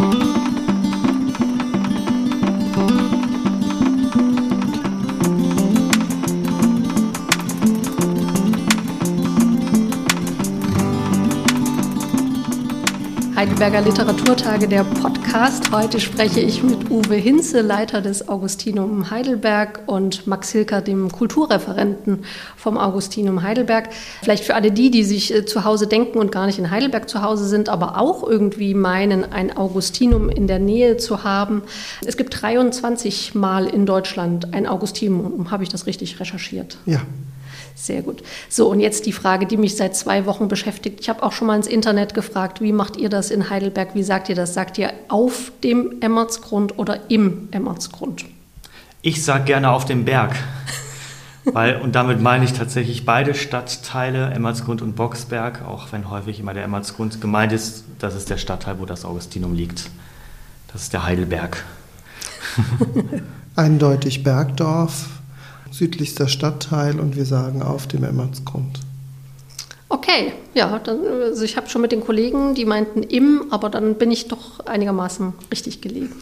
Thank you. Heidelberger Literaturtage, der Podcast. Heute spreche ich mit Uwe Hinze, Leiter des Augustinum Heidelberg und Max Hilker, dem Kulturreferenten vom Augustinum Heidelberg. Vielleicht für alle die, die sich äh, zu Hause denken und gar nicht in Heidelberg zu Hause sind, aber auch irgendwie meinen, ein Augustinum in der Nähe zu haben. Es gibt 23 Mal in Deutschland ein Augustinum. Habe ich das richtig recherchiert? Ja. Sehr gut. So, und jetzt die Frage, die mich seit zwei Wochen beschäftigt. Ich habe auch schon mal ins Internet gefragt, wie macht ihr das in Heidelberg? Wie sagt ihr das? Sagt ihr auf dem Emmertsgrund oder im Emmertsgrund? Ich sage gerne auf dem Berg. Weil, und damit meine ich tatsächlich beide Stadtteile, Emmertsgrund und Boxberg, auch wenn häufig immer der Emmertsgrund gemeint ist, das ist der Stadtteil, wo das Augustinum liegt. Das ist der Heidelberg. Eindeutig Bergdorf, südlichster Stadtteil und wir sagen auf dem Emmertsgrund. Okay, ja, dann, also ich habe schon mit den Kollegen, die meinten im, aber dann bin ich doch einigermaßen richtig gelegen.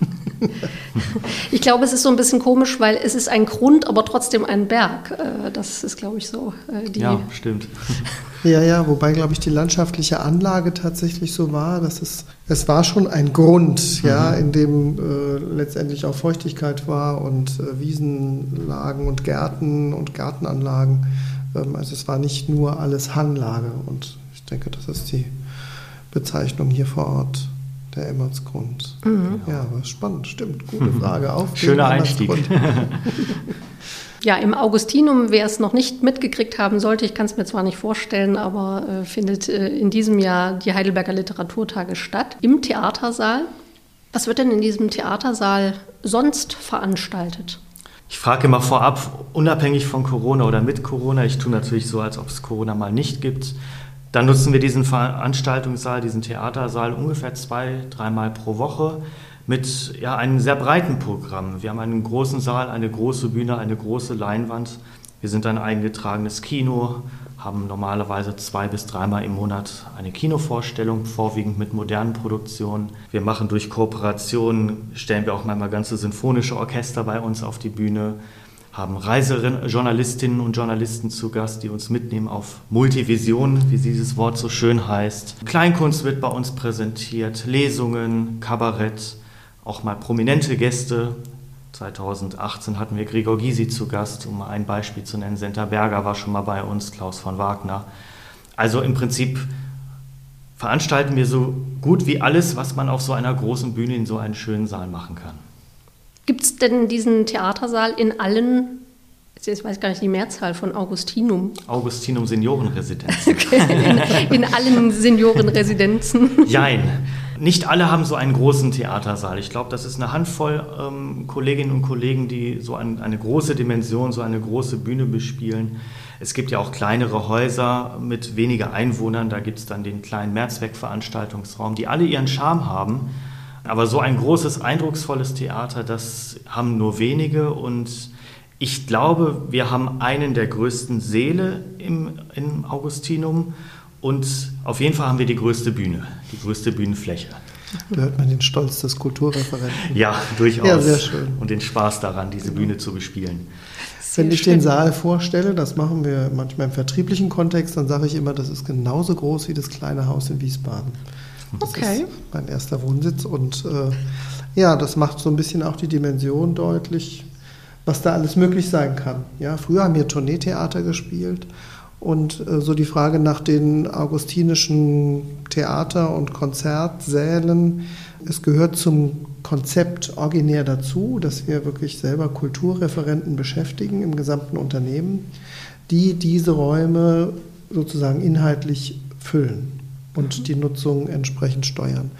ich glaube, es ist so ein bisschen komisch, weil es ist ein Grund, aber trotzdem ein Berg. Äh, das ist, glaube ich, so äh, die. Ja, stimmt. ja, ja, wobei, glaube ich, die landschaftliche Anlage tatsächlich so war, dass es, es war schon ein Grund, ja, mhm. in dem äh, letztendlich auch Feuchtigkeit war und äh, Wiesenlagen und Gärten und Gartenanlagen. Ähm, also es war nicht nur alles Hanglage und ich denke, das ist die Bezeichnung hier vor Ort der Emmertsgrund. Mhm. Ja, aber spannend, stimmt. Gute Frage. Auf Schöner Einstieg. Ja, im Augustinum, wer es noch nicht mitgekriegt haben sollte, ich kann es mir zwar nicht vorstellen, aber äh, findet äh, in diesem Jahr die Heidelberger Literaturtage statt im Theatersaal. Was wird denn in diesem Theatersaal sonst veranstaltet? Ich frage immer vorab, unabhängig von Corona oder mit Corona, ich tue natürlich so, als ob es Corona mal nicht gibt. Dann nutzen wir diesen Veranstaltungssaal, diesen Theatersaal ungefähr zwei, dreimal pro Woche mit ja, einem sehr breiten Programm. Wir haben einen großen Saal, eine große Bühne, eine große Leinwand. Wir sind ein eingetragenes Kino, haben normalerweise zwei bis dreimal im Monat eine Kinovorstellung, vorwiegend mit modernen Produktionen. Wir machen durch Kooperationen, stellen wir auch manchmal ganze sinfonische Orchester bei uns auf die Bühne, haben Reisejournalistinnen und Journalisten zu Gast, die uns mitnehmen auf Multivision, wie dieses Wort so schön heißt. Kleinkunst wird bei uns präsentiert, Lesungen, Kabarett, auch mal prominente Gäste, 2018 hatten wir Gregor Gysi zu Gast, um ein Beispiel zu nennen. Senta Berger war schon mal bei uns, Klaus von Wagner. Also im Prinzip veranstalten wir so gut wie alles, was man auf so einer großen Bühne in so einen schönen Saal machen kann. Gibt es denn diesen Theatersaal in allen, ich weiß gar nicht die Mehrzahl von Augustinum? Augustinum Seniorenresidenzen. Okay, in, in allen Seniorenresidenzen. Jein. Nicht alle haben so einen großen Theatersaal. Ich glaube, das ist eine Handvoll ähm, Kolleginnen und Kollegen, die so ein, eine große Dimension, so eine große Bühne bespielen. Es gibt ja auch kleinere Häuser mit weniger Einwohnern. Da gibt es dann den kleinen Mehrzweckveranstaltungsraum, die alle ihren Charme haben. Aber so ein großes, eindrucksvolles Theater, das haben nur wenige. Und ich glaube, wir haben einen der größten Seele im, im Augustinum. Und auf jeden Fall haben wir die größte Bühne, die größte Bühnenfläche. Da hört man den Stolz des Kulturreferenten. Ja, durchaus. Ja, sehr schön. Und den Spaß daran, diese Bühne zu bespielen. Sehr Wenn ich schön. den Saal vorstelle, das machen wir manchmal im vertrieblichen Kontext, dann sage ich immer, das ist genauso groß wie das kleine Haus in Wiesbaden. Das okay. ist mein erster Wohnsitz und äh, ja, das macht so ein bisschen auch die Dimension deutlich, was da alles möglich sein kann. Ja, früher haben wir Tourneetheater gespielt und äh, so die Frage nach den augustinischen Theater- und Konzertsälen. Es gehört zum Konzept originär dazu, dass wir wirklich selber Kulturreferenten beschäftigen im gesamten Unternehmen, die diese Räume sozusagen inhaltlich füllen und die Nutzung entsprechend steuern.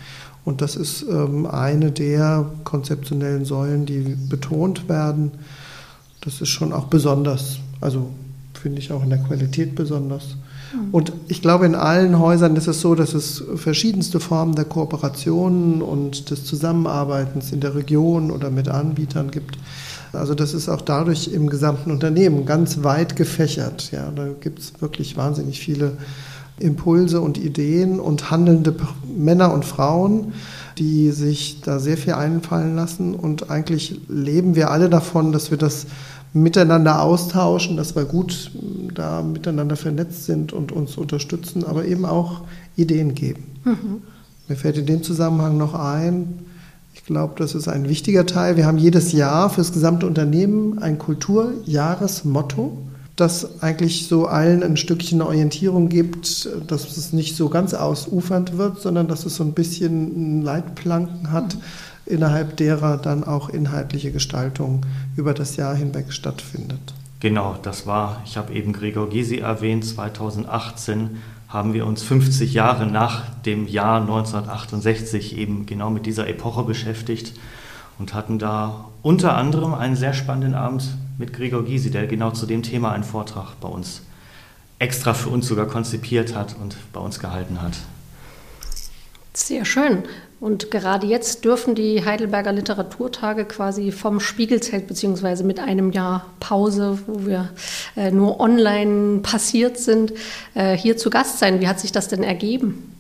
Und das ist ähm, eine der konzeptionellen Säulen, die betont werden. Das ist schon auch besonders. Also finde ich auch in der Qualität besonders. Mhm. Und ich glaube, in allen Häusern ist es so, dass es verschiedenste Formen der Kooperationen und des Zusammenarbeitens in der Region oder mit Anbietern gibt. Also das ist auch dadurch im gesamten Unternehmen ganz weit gefächert. Ja, da gibt es wirklich wahnsinnig viele Impulse und Ideen und handelnde Männer und Frauen, die sich da sehr viel einfallen lassen. Und eigentlich leben wir alle davon, dass wir das miteinander austauschen, dass wir gut da miteinander vernetzt sind und uns unterstützen, aber eben auch Ideen geben. Mhm. Mir fällt in dem Zusammenhang noch ein, ich glaube, das ist ein wichtiger Teil. Wir haben jedes Jahr für das gesamte Unternehmen ein Kulturjahresmotto, das eigentlich so allen ein Stückchen Orientierung gibt, dass es nicht so ganz ausufernd wird, sondern dass es so ein bisschen Leitplanken hat. Mhm innerhalb derer dann auch inhaltliche Gestaltung über das Jahr hinweg stattfindet. Genau, das war, ich habe eben Gregor Gysi erwähnt, 2018 haben wir uns 50 Jahre nach dem Jahr 1968 eben genau mit dieser Epoche beschäftigt und hatten da unter anderem einen sehr spannenden Abend mit Gregor Gysi, der genau zu dem Thema einen Vortrag bei uns extra für uns sogar konzipiert hat und bei uns gehalten hat. Sehr schön. Und gerade jetzt dürfen die Heidelberger Literaturtage quasi vom Spiegelzelt beziehungsweise mit einem Jahr Pause, wo wir äh, nur online passiert sind, äh, hier zu Gast sein. Wie hat sich das denn ergeben?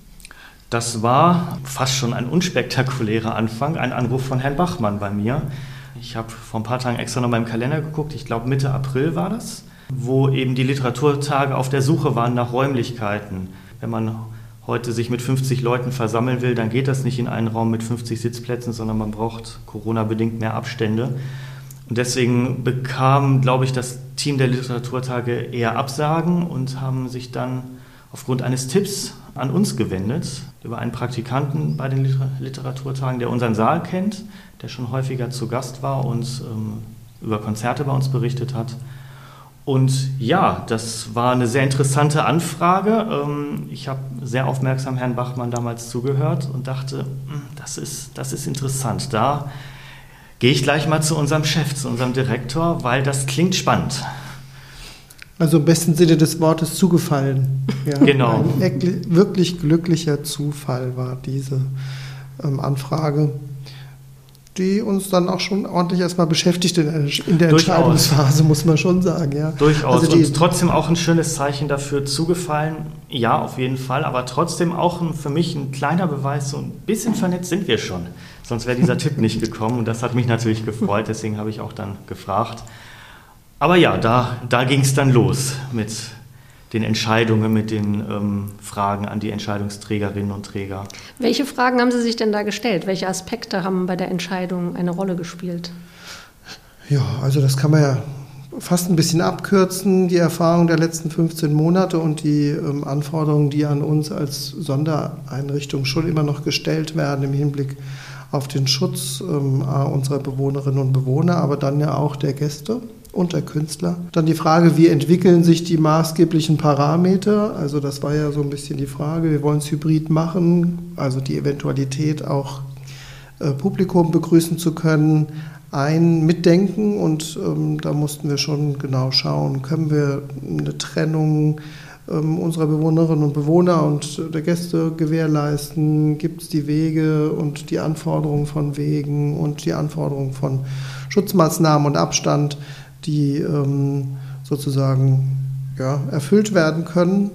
Das war fast schon ein unspektakulärer Anfang, ein Anruf von Herrn Bachmann bei mir. Ich habe vor ein paar Tagen extra noch mal im Kalender geguckt, ich glaube Mitte April war das, wo eben die Literaturtage auf der Suche waren nach Räumlichkeiten. Wenn man heute sich mit 50 Leuten versammeln will, dann geht das nicht in einen Raum mit 50 Sitzplätzen, sondern man braucht Corona-bedingt mehr Abstände. Und deswegen bekam, glaube ich, das Team der Literaturtage eher Absagen und haben sich dann aufgrund eines Tipps an uns gewendet, über einen Praktikanten bei den Literaturtagen, der unseren Saal kennt, der schon häufiger zu Gast war und ähm, über Konzerte bei uns berichtet hat. Und ja, das war eine sehr interessante Anfrage. Ähm, ich habe sehr aufmerksam Herrn Bachmann damals zugehört und dachte, hm, das ist, das ist interessant. Da gehe ich gleich mal zu unserem Chef, zu unserem Direktor, weil das klingt spannend. Also im besten Sinne des Wortes zugefallen. Ja, genau. Ein wirklich glücklicher Zufall war diese ähm, Anfrage die uns dann auch schon ordentlich erstmal beschäftigt in, der Durchaus. Entscheidungsphase, muss man schon sagen. Ja. Durchaus. Also und trotzdem auch ein schönes Zeichen dafür zugefallen. Ja, auf jeden Fall. Aber trotzdem auch ein, für mich ein kleiner Beweis, so ein bisschen vernetzt sind wir schon. Sonst wäre dieser Tipp nicht gekommen. Und das hat mich natürlich gefreut. Deswegen habe ich auch dann gefragt. Aber ja, da, da ging es dann los mit den Entscheidungen, mit den ähm, Fragen an die Entscheidungsträgerinnen und Träger. Welche Fragen haben Sie sich denn da gestellt? Welche Aspekte haben bei der Entscheidung eine Rolle gespielt? Ja, also das kann man ja fast ein bisschen abkürzen, die Erfahrung der letzten 15 Monate und die ähm, Anforderungen, die an uns als Sondereinrichtung schon immer noch gestellt werden im Hinblick auf den Schutz ähm, unserer Bewohnerinnen und Bewohner, aber dann ja auch der Gäste und der Künstler. Dann die Frage, wie entwickeln sich die maßgeblichen Parameter? Also das war ja so ein bisschen die Frage, wir wollen es hybrid machen, also die Eventualität auch äh, Publikum begrüßen zu können, ein Mitdenken und ähm, da mussten wir schon genau schauen, können wir eine Trennung ähm, unserer Bewohnerinnen und Bewohner und der Gäste gewährleisten, gibt es die Wege und die Anforderungen von Wegen und die Anforderungen von Schutzmaßnahmen und Abstand die ähm, sozusagen ja, erfüllt werden können.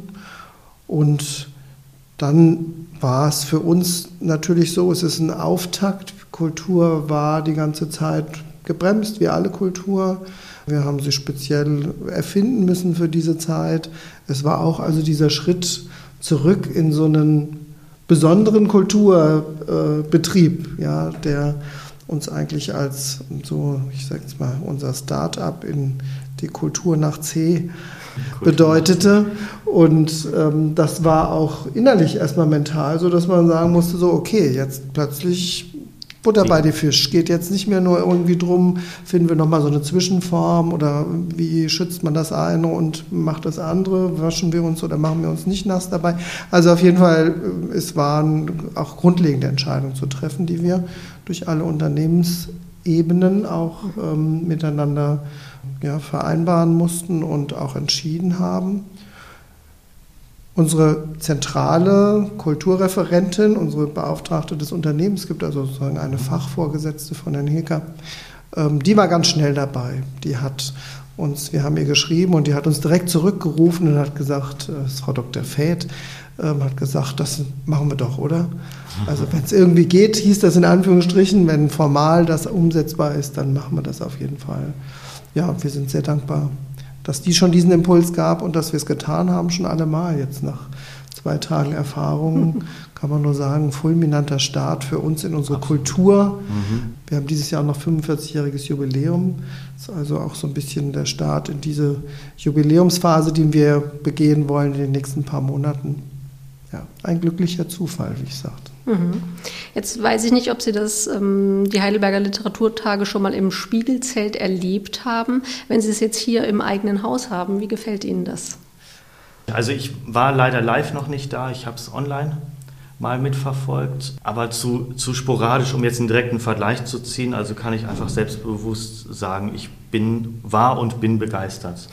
Und dann war es für uns natürlich so, es ist ein Auftakt. Kultur war die ganze Zeit gebremst, wie alle Kultur. Wir haben sie speziell erfinden müssen für diese Zeit. Es war auch also dieser Schritt zurück in so einen besonderen Kulturbetrieb, äh, ja, der uns eigentlich als so, ich sage jetzt mal, unser Start-up in die Kultur nach C bedeutete. Und ähm, das war auch innerlich erstmal mental so, dass man sagen musste, so, okay, jetzt plötzlich Butter bei die Fisch. Geht jetzt nicht mehr nur irgendwie drum, finden wir nochmal so eine Zwischenform oder wie schützt man das eine und macht das andere, waschen wir uns oder machen wir uns nicht nass dabei. Also auf jeden Fall, äh, es waren auch grundlegende Entscheidungen zu treffen, die wir durch alle Unternehmensebenen auch ähm, miteinander ja, vereinbaren mussten und auch entschieden haben. Unsere zentrale Kulturreferentin, unsere Beauftragte des Unternehmens, gibt also sozusagen eine Fachvorgesetzte von Herrn Hilker, ähm, die war ganz schnell dabei. Die hat uns, wir haben ihr geschrieben und die hat uns direkt zurückgerufen und hat gesagt, äh, Frau Dr. Fäth, ähm, hat gesagt, das machen wir doch, oder? Also wenn es irgendwie geht, hieß das in Anführungsstrichen, wenn formal das umsetzbar ist, dann machen wir das auf jeden Fall. Ja, wir sind sehr dankbar, dass die schon diesen Impuls gab und dass wir es getan haben, schon allemal jetzt nach zwei Tagen Erfahrung, kann man nur sagen, fulminanter Start für uns in unsere Absolut. Kultur. Mhm. Wir haben dieses Jahr noch 45-jähriges Jubiläum. Das ist also auch so ein bisschen der Start in diese Jubiläumsphase, die wir begehen wollen in den nächsten paar Monaten. Ja, ein glücklicher Zufall, wie ich sagte. Mhm. Jetzt weiß ich nicht, ob Sie das, ähm, die Heidelberger Literaturtage schon mal im Spiegelzelt erlebt haben. Wenn Sie es jetzt hier im eigenen Haus haben, wie gefällt Ihnen das? Also ich war leider live noch nicht da, ich habe es online mal mitverfolgt, aber zu, zu sporadisch, um jetzt einen direkten Vergleich zu ziehen, also kann ich einfach selbstbewusst sagen, ich bin, war und bin begeistert.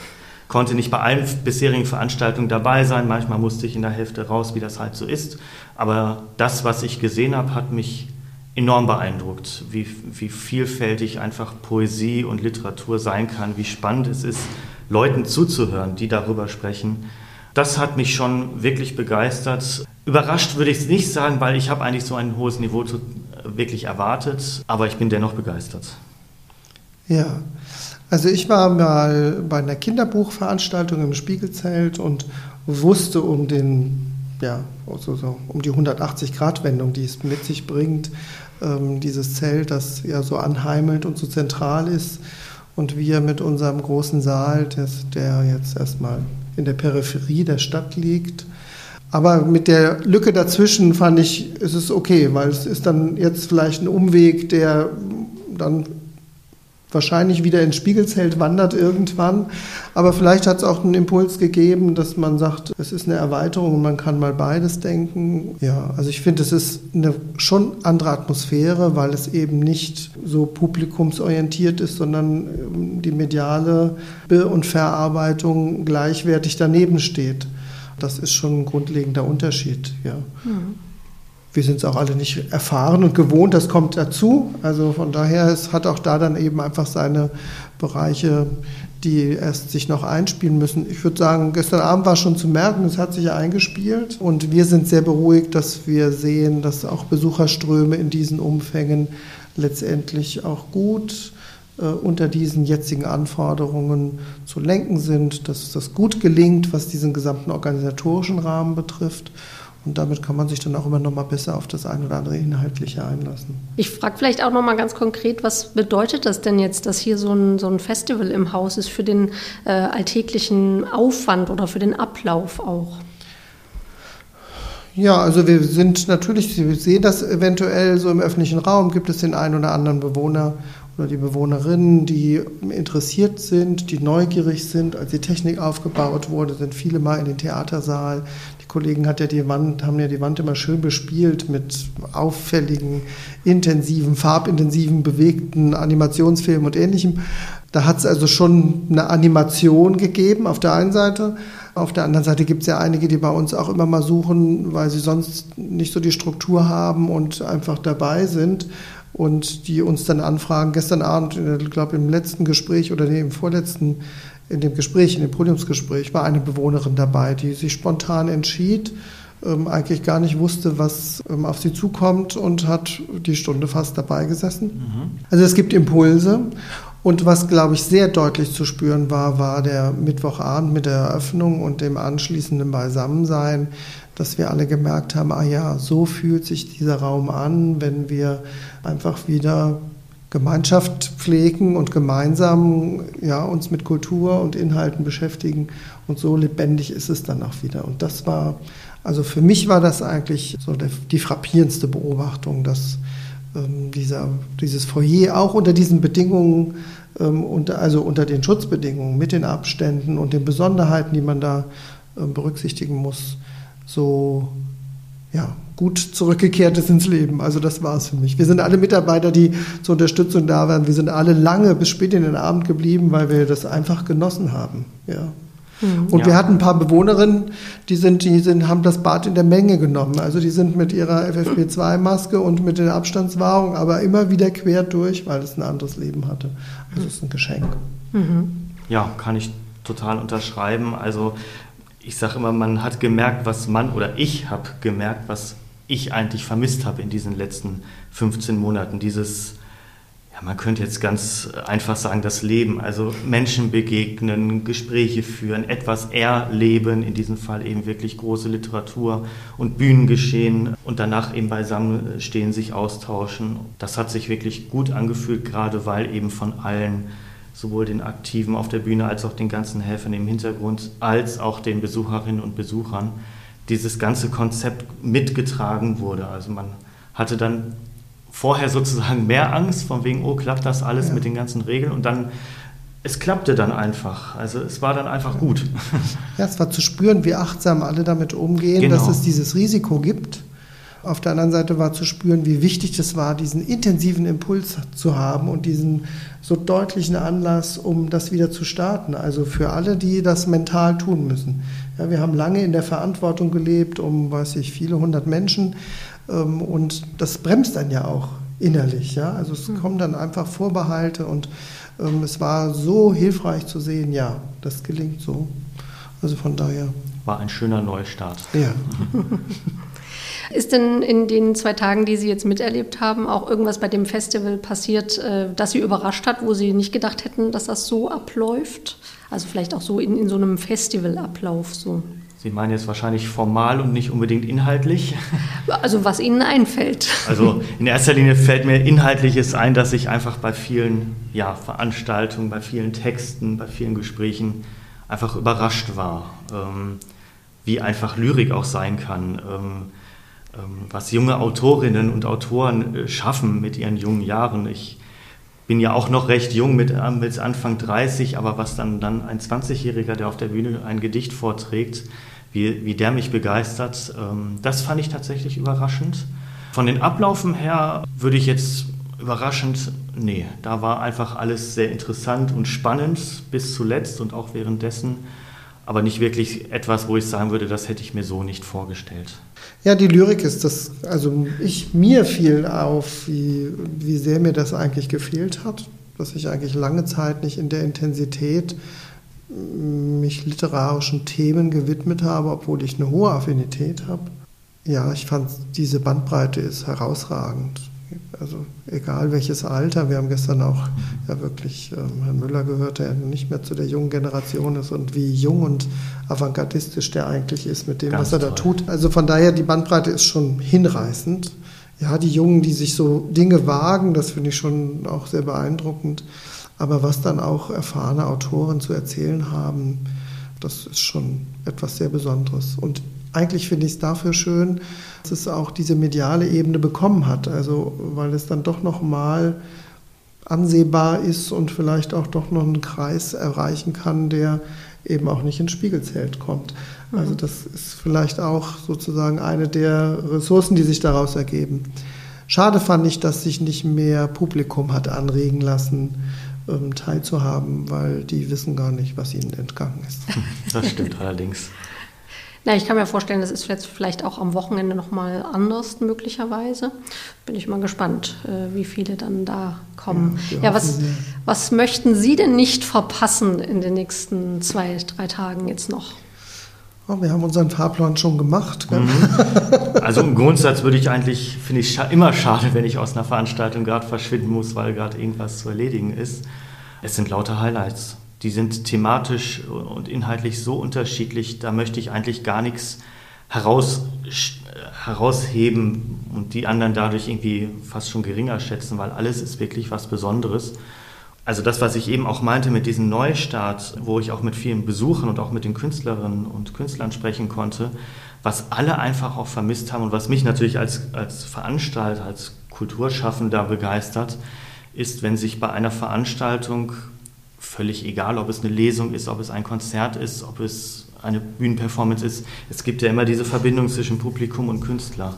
Konnte nicht bei allen bisherigen Veranstaltungen dabei sein, manchmal musste ich in der Hälfte raus, wie das halt so ist, aber das, was ich gesehen habe, hat mich enorm beeindruckt, wie, wie vielfältig einfach Poesie und Literatur sein kann, wie spannend es ist, Leuten zuzuhören, die darüber sprechen das hat mich schon wirklich begeistert. Überrascht würde ich es nicht sagen, weil ich habe eigentlich so ein hohes Niveau zu, wirklich erwartet, aber ich bin dennoch begeistert. Ja, also ich war mal bei einer Kinderbuchveranstaltung im Spiegelzelt und wusste um den ja, also so um die 180-Grad-Wendung, die es mit sich bringt, ähm, dieses Zelt, das ja so anheimelt und so zentral ist. Und wir mit unserem großen Saal, das, der jetzt erstmal in der Peripherie der Stadt liegt. Aber mit der Lücke dazwischen fand ich, ist es okay, weil es ist dann jetzt vielleicht ein Umweg, der dann wahrscheinlich wieder ins Spiegelzelt wandert irgendwann. Aber vielleicht hat es auch einen Impuls gegeben, dass man sagt, es ist eine Erweiterung und man kann mal beides denken. Ja, also ich finde, es ist eine schon andere Atmosphäre, weil es eben nicht so publikumsorientiert ist, sondern ähm, die mediale Be- und Verarbeitung gleichwertig daneben steht. Das ist schon ein grundlegender Unterschied, ja. Mhm wir sind es auch alle nicht erfahren und gewohnt, das kommt dazu. Also von daher, es hat auch da dann eben einfach seine Bereiche, die erst sich noch einspielen müssen. Ich würde sagen, gestern Abend war schon zu merken, es hat sich ja eingespielt und wir sind sehr beruhigt, dass wir sehen, dass auch Besucherströme in diesen Umfängen letztendlich auch gut äh, unter diesen jetzigen Anforderungen zu lenken sind, dass das gut gelingt, was diesen gesamten organisatorischen Rahmen betrifft. Und damit kann man sich dann auch immer noch mal besser auf das ein oder andere Inhaltliche einlassen. Ich frage vielleicht auch noch mal ganz konkret, was bedeutet das denn jetzt, dass hier so ein, so ein Festival im Haus ist für den äh, alltäglichen Aufwand oder für den Ablauf auch? Ja, also wir sind natürlich, Sie sehen das eventuell so im öffentlichen Raum, gibt es den einen oder anderen Bewohner oder die Bewohnerinnen, die interessiert sind, die neugierig sind. Als die Technik aufgebaut wurde, sind viele mal in den Theatersaal, Kollegen hat ja die Wand, haben ja die Wand immer schön bespielt mit auffälligen, intensiven, farbintensiven, bewegten Animationsfilmen und ähnlichem. Da hat es also schon eine Animation gegeben auf der einen Seite. Auf der anderen Seite gibt es ja einige, die bei uns auch immer mal suchen, weil sie sonst nicht so die Struktur haben und einfach dabei sind und die uns dann anfragen. Gestern Abend, ich glaube im letzten Gespräch oder nee, im vorletzten in dem Gespräch, in dem Podiumsgespräch, war eine Bewohnerin dabei, die sich spontan entschied, ähm, eigentlich gar nicht wusste, was ähm, auf sie zukommt und hat die Stunde fast dabei gesessen. Mhm. Also es gibt Impulse. Und was, glaube ich, sehr deutlich zu spüren war, war der Mittwochabend mit der Eröffnung und dem anschließenden Beisammensein, dass wir alle gemerkt haben, ah ja, so fühlt sich dieser Raum an, wenn wir einfach wieder Gemeinschaft pflegen und gemeinsam ja, uns mit Kultur und Inhalten beschäftigen. Und so lebendig ist es dann auch wieder. Und das war, also für mich war das eigentlich so der, die frappierendste Beobachtung, dass ähm, dieser, dieses Foyer auch unter diesen Bedingungen, ähm, unter, also unter den Schutzbedingungen, mit den Abständen und den Besonderheiten, die man da ähm, berücksichtigen muss, so ja, gut zurückgekehrt ist ins Leben. Also das war es für mich. Wir sind alle Mitarbeiter, die zur Unterstützung da waren. Wir sind alle lange bis spät in den Abend geblieben, weil wir das einfach genossen haben. Ja. Mhm. Und ja. wir hatten ein paar Bewohnerinnen, die, sind, die sind, haben das Bad in der Menge genommen. Also die sind mit ihrer FFP2-Maske und mit der Abstandswahrung, aber immer wieder quer durch, weil es ein anderes Leben hatte. Also es ist ein Geschenk. Mhm. Ja, kann ich total unterschreiben. Also ich sage immer, man hat gemerkt, was man oder ich habe gemerkt, was ich eigentlich vermisst habe in diesen letzten 15 Monaten. Dieses man könnte jetzt ganz einfach sagen, das Leben, also Menschen begegnen, Gespräche führen, etwas erleben, in diesem Fall eben wirklich große Literatur und Bühnengeschehen und danach eben beisammen stehen, sich austauschen. Das hat sich wirklich gut angefühlt, gerade weil eben von allen, sowohl den Aktiven auf der Bühne als auch den ganzen Helfern im Hintergrund, als auch den Besucherinnen und Besuchern, dieses ganze Konzept mitgetragen wurde. Also man hatte dann vorher sozusagen mehr Angst, von wegen, oh, klappt das alles ja. mit den ganzen Regeln und dann es klappte dann einfach. Also es war dann einfach gut. Ja, es war zu spüren, wie achtsam alle damit umgehen, genau. dass es dieses Risiko gibt. Auf der anderen Seite war zu spüren, wie wichtig es war, diesen intensiven Impuls zu haben und diesen so deutlichen Anlass, um das wieder zu starten. Also für alle, die das mental tun müssen. Ja, wir haben lange in der Verantwortung gelebt, um, weiß ich, viele hundert Menschen. Ähm, und das bremst dann ja auch innerlich. Ja? Also es mhm. kommen dann einfach Vorbehalte und ähm, es war so hilfreich zu sehen, ja, das gelingt so. Also von daher. War ein schöner Neustart. Ja. Ist denn in den zwei Tagen, die Sie jetzt miterlebt haben, auch irgendwas bei dem Festival passiert, äh, das Sie überrascht hat, wo Sie nicht gedacht hätten, dass das so abläuft? Also vielleicht auch so in, in so einem Festivalablauf so. Sie meinen jetzt wahrscheinlich formal und nicht unbedingt inhaltlich? Also was Ihnen einfällt. Also in erster Linie fällt mir Inhaltliches ein, dass ich einfach bei vielen ja, Veranstaltungen, bei vielen Texten, bei vielen Gesprächen einfach überrascht war, ähm, wie einfach Lyrik auch sein kann, ähm, ähm, was junge Autorinnen und Autoren äh, schaffen mit ihren jungen Jahren. Ich bin ja auch noch recht jung mit, äh, Anfang 30, aber was dann, dann ein 20-Jähriger, der auf der Bühne ein Gedicht vorträgt, wie, wie der mich begeistert, ähm, das fand ich tatsächlich überraschend. Von den Ablaufen her würde ich jetzt überraschend, nee, da war einfach alles sehr interessant und spannend bis zuletzt und auch währenddessen, aber nicht wirklich etwas, wo ich sagen würde, das hätte ich mir so nicht vorgestellt. Ja, die Lyrik ist das, also ich, mir fiel auf, wie, wie sehr mir das eigentlich gefehlt hat, dass ich eigentlich lange Zeit nicht in der Intensität mich literarischen Themen gewidmet habe, obwohl ich eine hohe Affinität habe. Ja, ich fand, diese Bandbreite ist herausragend. Also egal welches Alter, wir haben gestern auch ja wirklich ähm, Herrn Müller gehört, der nicht mehr zu der jungen Generation ist und wie jung und avantgardistisch der eigentlich ist mit dem, Ganz was er toll. da tut. Also von daher, die Bandbreite ist schon hinreißend. Ja, die Jungen, die sich so Dinge wagen, das finde ich schon auch sehr beeindruckend. Aber was dann auch erfahrene Autoren zu erzählen haben, das ist schon etwas sehr Besonderes. Und eigentlich finde ich es dafür schön, dass es auch diese mediale Ebene bekommen hat. Also, weil es dann doch nochmal ansehbar ist und vielleicht auch doch noch einen Kreis erreichen kann, der eben auch nicht ins Spiegelzelt kommt. Also mhm. das ist vielleicht auch sozusagen eine der Ressourcen, die sich daraus ergeben. Schade fand ich, dass sich nicht mehr Publikum hat anregen lassen, ähm, teilzuhaben, weil die wissen gar nicht, was ihnen entgangen ist. Das stimmt allerdings. Na, ich kann mir vorstellen, das ist jetzt vielleicht auch am Wochenende nochmal anders möglicherweise. Bin ich mal gespannt, äh, wie viele dann da kommen. Ja, ja was, was möchten Sie denn nicht verpassen in den nächsten zwei, drei Tagen jetzt noch? Oh, wir haben unseren Fahrplan schon gemacht. Mhm. Also im Grundsatz würde ich eigentlich, finde ich immer schade, wenn ich aus einer Veranstaltung gerade verschwinden muss, weil gerade irgendwas zu erledigen ist. Es sind lauter Highlights. Die sind thematisch und inhaltlich so unterschiedlich, da möchte ich eigentlich gar nichts heraus, herausheben und die anderen dadurch irgendwie fast schon geringer schätzen, weil alles ist wirklich was Besonderes. Also das, was ich eben auch meinte mit diesem Neustart, wo ich auch mit vielen Besuchern und auch mit den Künstlerinnen und Künstlern sprechen konnte, was alle einfach auch vermisst haben und was mich natürlich als, als Veranstalter, als Kulturschaffender begeistert, ist, wenn sich bei einer Veranstaltung völlig egal, ob es eine Lesung ist, ob es ein Konzert ist, ob es eine Bühnenperformance ist, es gibt ja immer diese Verbindung zwischen Publikum und Künstler.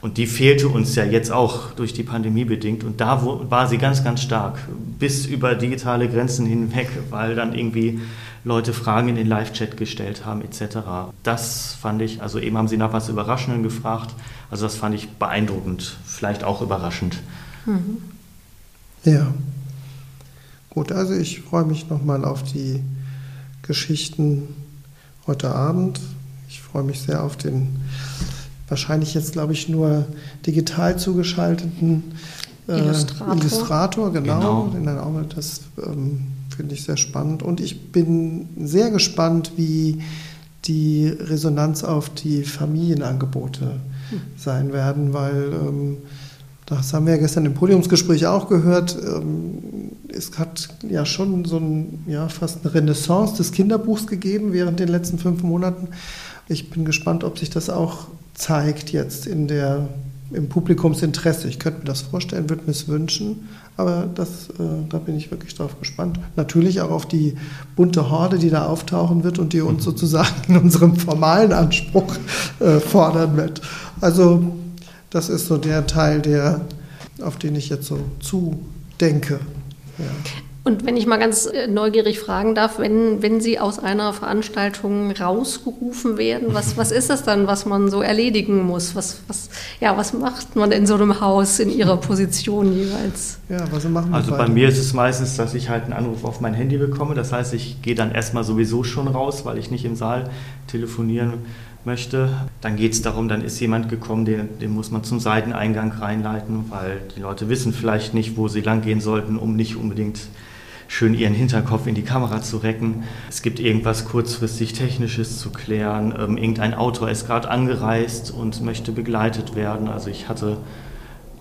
Und die fehlte uns ja jetzt auch durch die Pandemie bedingt. Und da war sie ganz, ganz stark, bis über digitale Grenzen hinweg, weil dann irgendwie Leute Fragen in den Live-Chat gestellt haben, etc. Das fand ich, also eben haben sie nach was Überraschendem gefragt. Also das fand ich beeindruckend, vielleicht auch überraschend. Mhm. Ja. Gut, also ich freue mich nochmal auf die Geschichten heute Abend. Ich freue mich sehr auf den wahrscheinlich jetzt, glaube ich, nur digital zugeschalteten äh, Illustrator. Illustrator, genau. genau. Das ähm, finde ich sehr spannend. Und ich bin sehr gespannt, wie die Resonanz auf die Familienangebote hm. sein werden, weil ähm, das haben wir ja gestern im Podiumsgespräch auch gehört. Ähm, es hat ja schon so ein, ja, fast eine Renaissance des Kinderbuchs gegeben während den letzten fünf Monaten. Ich bin gespannt, ob sich das auch zeigt jetzt in der, im Publikumsinteresse. Ich könnte mir das vorstellen, würde mir es wünschen, aber das, äh, da bin ich wirklich drauf gespannt. Natürlich auch auf die bunte Horde, die da auftauchen wird und die uns mhm. sozusagen in unserem formalen Anspruch äh, fordern wird. Also das ist so der Teil, der, auf den ich jetzt so zudenke. Ja. Und wenn ich mal ganz äh, neugierig fragen darf, wenn, wenn Sie aus einer Veranstaltung rausgerufen werden, was, was ist das dann, was man so erledigen muss? Was, was, ja, was macht man in so einem Haus in Ihrer Position jeweils? Ja, was machen wir Also bei mir ist es meistens, dass ich halt einen Anruf auf mein Handy bekomme. Das heißt, ich gehe dann erstmal sowieso schon raus, weil ich nicht im Saal telefonieren möchte. Dann geht es darum, dann ist jemand gekommen, den, den muss man zum Seiteneingang reinleiten, weil die Leute wissen vielleicht nicht, wo sie lang gehen sollten, um nicht unbedingt schön ihren Hinterkopf in die Kamera zu recken. Es gibt irgendwas kurzfristig Technisches zu klären. Ähm, irgendein Autor ist gerade angereist und möchte begleitet werden. Also ich hatte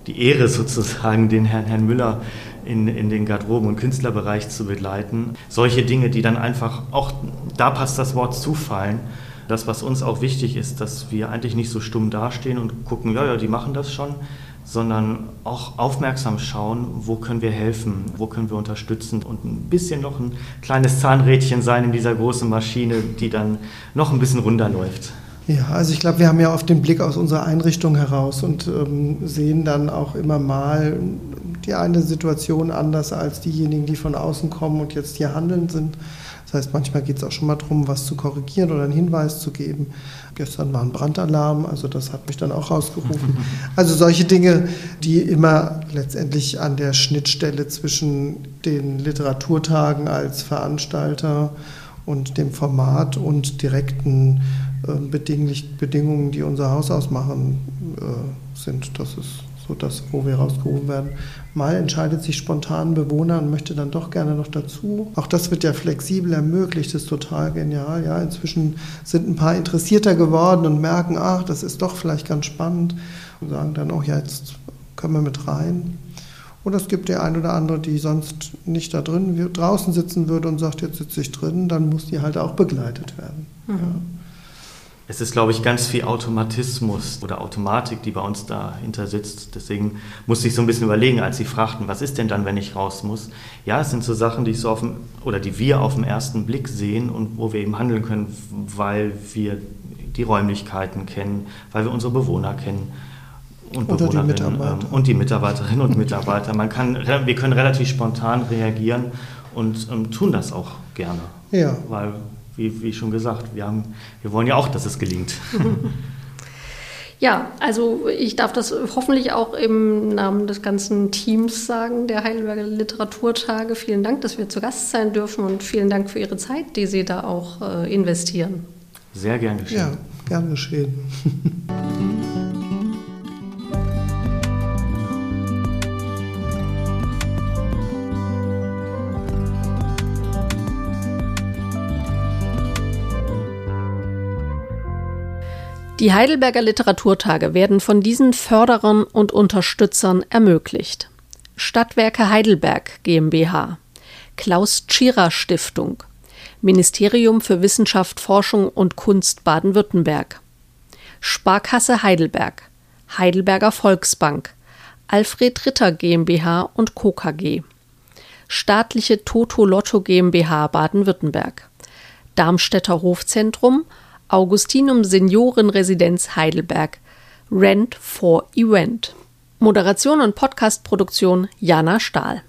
die Ehre sozusagen, den Herrn, Herrn Müller in, in den Garderoben- und Künstlerbereich zu begleiten. Solche Dinge, die dann einfach, auch da passt das Wort zufallen. Das, was uns auch wichtig ist, dass wir eigentlich nicht so stumm dastehen und gucken, ja, ja, die machen das schon, sondern auch aufmerksam schauen, wo können wir helfen, wo können wir unterstützen und ein bisschen noch ein kleines Zahnrädchen sein in dieser großen Maschine, die dann noch ein bisschen runterläuft. Ja, also ich glaube, wir haben ja oft den Blick aus unserer Einrichtung heraus und ähm, sehen dann auch immer mal die eine Situation anders als diejenigen, die von außen kommen und jetzt hier handeln sind. Das heißt, manchmal geht es auch schon mal darum, was zu korrigieren oder einen Hinweis zu geben. Gestern war ein Brandalarm, also das hat mich dann auch rausgerufen. Also solche Dinge, die immer letztendlich an der Schnittstelle zwischen den Literaturtagen als Veranstalter und dem Format und direkten äh, Bedingungen, die unser Haus ausmachen, äh, sind. Das ist so das, wo wir rausgehoben werden. Mal entscheidet sich spontan ein Bewohner und möchte dann doch gerne noch dazu. Auch das wird ja flexibel ermöglicht, das ist total genial. Ja, inzwischen sind ein paar interessierter geworden und merken, ach, das ist doch vielleicht ganz spannend und sagen dann, oh ja, jetzt können wir mit rein. Oder es gibt die ein oder andere, die sonst nicht da drin draußen sitzen würde und sagt, jetzt sitze ich drin, dann muss die halt auch begleitet werden. Mhm. Ja. Es ist, glaube ich, ganz viel Automatismus oder Automatik, die bei uns dahinter sitzt. Deswegen musste ich so ein bisschen überlegen, als Sie fragten, was ist denn dann, wenn ich raus muss? Ja, es sind so Sachen, die ich so auf dem, oder die wir auf den ersten Blick sehen und wo wir eben handeln können, weil wir die Räumlichkeiten kennen, weil wir unsere Bewohner kennen und oder Bewohnerinnen die ähm, und die Mitarbeiterinnen und Mitarbeiter. Man kann, wir können relativ spontan reagieren und ähm, tun das auch gerne. Ja. Weil wie, wie schon gesagt, wir, haben, wir wollen ja auch, dass es gelingt. Ja, also ich darf das hoffentlich auch im Namen des ganzen Teams sagen, der Heidelberger Literaturtage. Vielen Dank, dass wir zu Gast sein dürfen und vielen Dank für Ihre Zeit, die Sie da auch äh, investieren. Sehr gern geschehen. Ja, gern geschehen. Die Heidelberger Literaturtage werden von diesen Förderern und Unterstützern ermöglicht. Stadtwerke Heidelberg GmbH, Klaus Tschira Stiftung, Ministerium für Wissenschaft, Forschung und Kunst Baden-Württemberg, Sparkasse Heidelberg, Heidelberger Volksbank, Alfred Ritter GmbH und Co. KG, Staatliche Toto Lotto GmbH Baden-Württemberg, Darmstädter Hofzentrum Augustinum Seniorenresidenz Heidelberg Rent for Event. Moderation und Podcastproduktion Jana Stahl